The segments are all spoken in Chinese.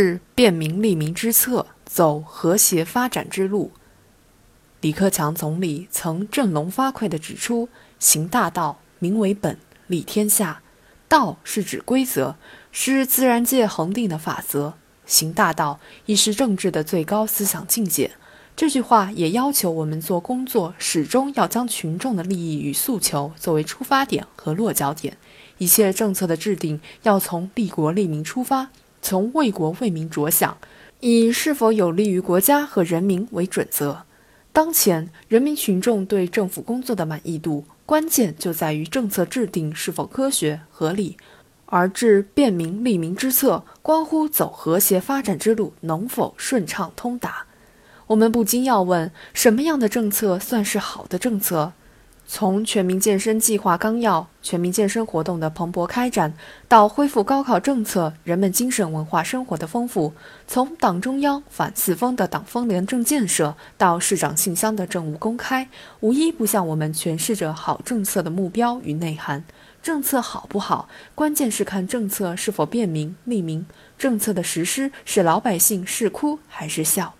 是便民利民之策，走和谐发展之路。李克强总理曾振聋发聩地指出：“行大道，民为本，利天下。道是指规则，是自然界恒定的法则。行大道亦是政治的最高思想境界。”这句话也要求我们做工作，始终要将群众的利益与诉求作为出发点和落脚点。一切政策的制定要从利国利民出发，从为国为民着想，以是否有利于国家和人民为准则。当前人民群众对政府工作的满意度，关键就在于政策制定是否科学合理，而治便民利民之策，关乎走和谐发展之路能否顺畅通达。我们不禁要问：什么样的政策算是好的政策？从全民健身计划纲要、全民健身活动的蓬勃开展，到恢复高考政策、人们精神文化生活的丰富；从党中央反四风的党风廉政建设，到市长信箱的政务公开，无一不向我们诠释着好政策的目标与内涵。政策好不好，关键是看政策是否便民利民，政策的实施是老百姓是哭还是笑。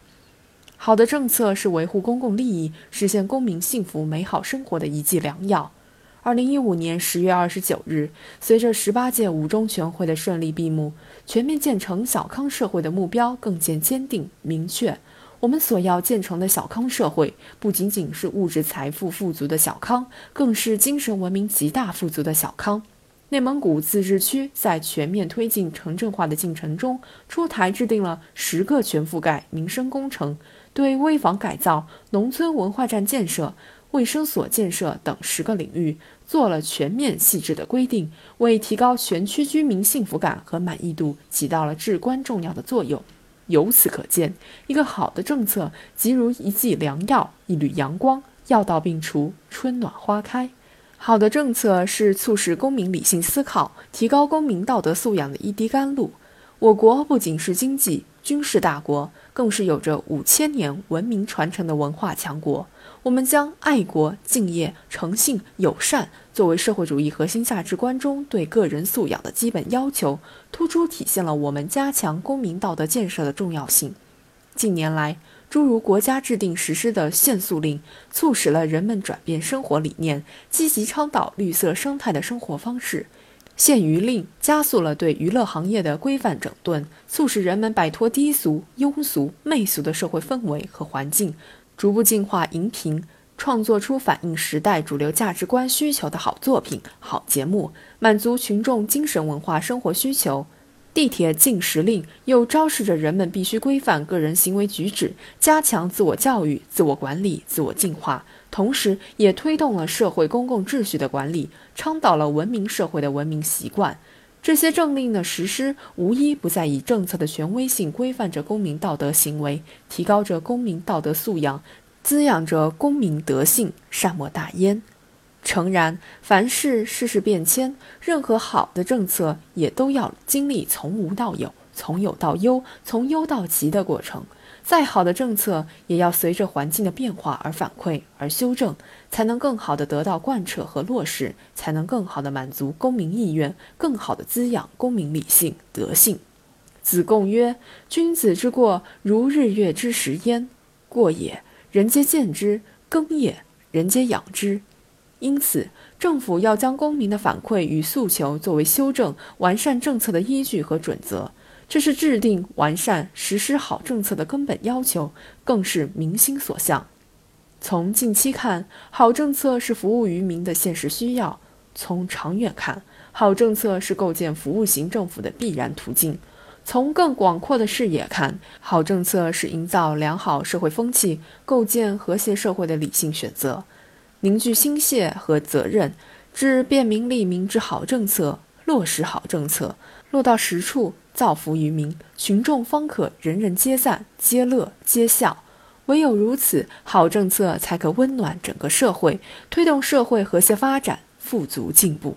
好的政策是维护公共利益、实现公民幸福美好生活的一剂良药。二零一五年十月二十九日，随着十八届五中全会的顺利闭幕，全面建成小康社会的目标更见坚定明确。我们所要建成的小康社会，不仅仅是物质财富富足的小康，更是精神文明极大富足的小康。内蒙古自治区在全面推进城镇化的进程中，出台制定了十个全覆盖民生工程。对危房改造、农村文化站建设、卫生所建设等十个领域做了全面细致的规定，为提高全区居民幸福感和满意度起到了至关重要的作用。由此可见，一个好的政策即如一剂良药、一缕阳光，药到病除，春暖花开。好的政策是促使公民理性思考、提高公民道德素养的一滴甘露。我国不仅是经济。军事大国，更是有着五千年文明传承的文化强国。我们将爱国、敬业、诚信、友善作为社会主义核心价值观中对个人素养的基本要求，突出体现了我们加强公民道德建设的重要性。近年来，诸如国家制定实施的限塑令，促使了人们转变生活理念，积极倡导绿色生态的生活方式。限娱令加速了对娱乐行业的规范整顿，促使人们摆脱低俗、庸俗、媚俗的社会氛围和环境，逐步净化荧屏，创作出反映时代主流价值观需求的好作品、好节目，满足群众精神文化生活需求。地铁禁食令又昭示着人们必须规范个人行为举止，加强自我教育、自我管理、自我净化。同时，也推动了社会公共秩序的管理，倡导了文明社会的文明习惯。这些政令的实施，无一不在以政策的权威性规范着公民道德行为，提高着公民道德素养，滋养着公民德性，善莫大焉。诚然，凡事世事变迁，任何好的政策也都要经历从无到有、从有到优、从优到极的过程。再好的政策，也要随着环境的变化而反馈而修正，才能更好地得到贯彻和落实，才能更好地满足公民意愿，更好地滋养公民理性德性。子贡曰：“君子之过，如日月之食焉。过也，人皆见之；耕也，人皆养之。”因此，政府要将公民的反馈与诉求作为修正、完善政策的依据和准则。这是制定、完善、实施好政策的根本要求，更是民心所向。从近期看，好政策是服务于民的现实需要；从长远看，好政策是构建服务型政府的必然途径；从更广阔的视野看，好政策是营造良好社会风气、构建和谐社会的理性选择。凝聚心血和责任，治便民利民之好政策，落实好政策，落到实处。造福于民，群众方可人人皆赞、皆乐、皆笑。唯有如此，好政策才可温暖整个社会，推动社会和谐发展、富足进步。